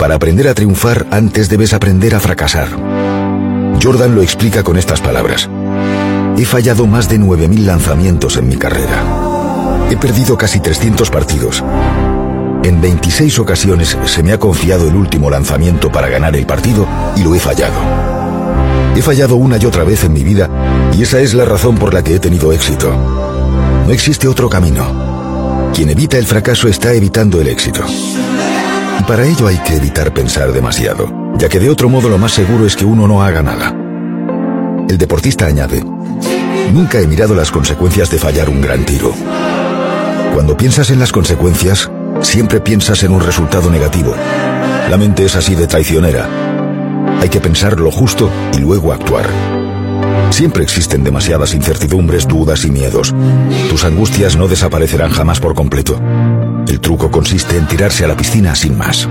Para aprender a triunfar, antes debes aprender a fracasar. Jordan lo explica con estas palabras. He fallado más de 9.000 lanzamientos en mi carrera. He perdido casi 300 partidos. En 26 ocasiones se me ha confiado el último lanzamiento para ganar el partido y lo he fallado. He fallado una y otra vez en mi vida y esa es la razón por la que he tenido éxito. No existe otro camino. Quien evita el fracaso está evitando el éxito. Y para ello hay que evitar pensar demasiado, ya que de otro modo lo más seguro es que uno no haga nada. El deportista añade, nunca he mirado las consecuencias de fallar un gran tiro. Cuando piensas en las consecuencias, siempre piensas en un resultado negativo. La mente es así de traicionera. Hay que pensar lo justo y luego actuar. Siempre existen demasiadas incertidumbres, dudas y miedos. Tus angustias no desaparecerán jamás por completo. El truco consiste en tirarse a la piscina sin más.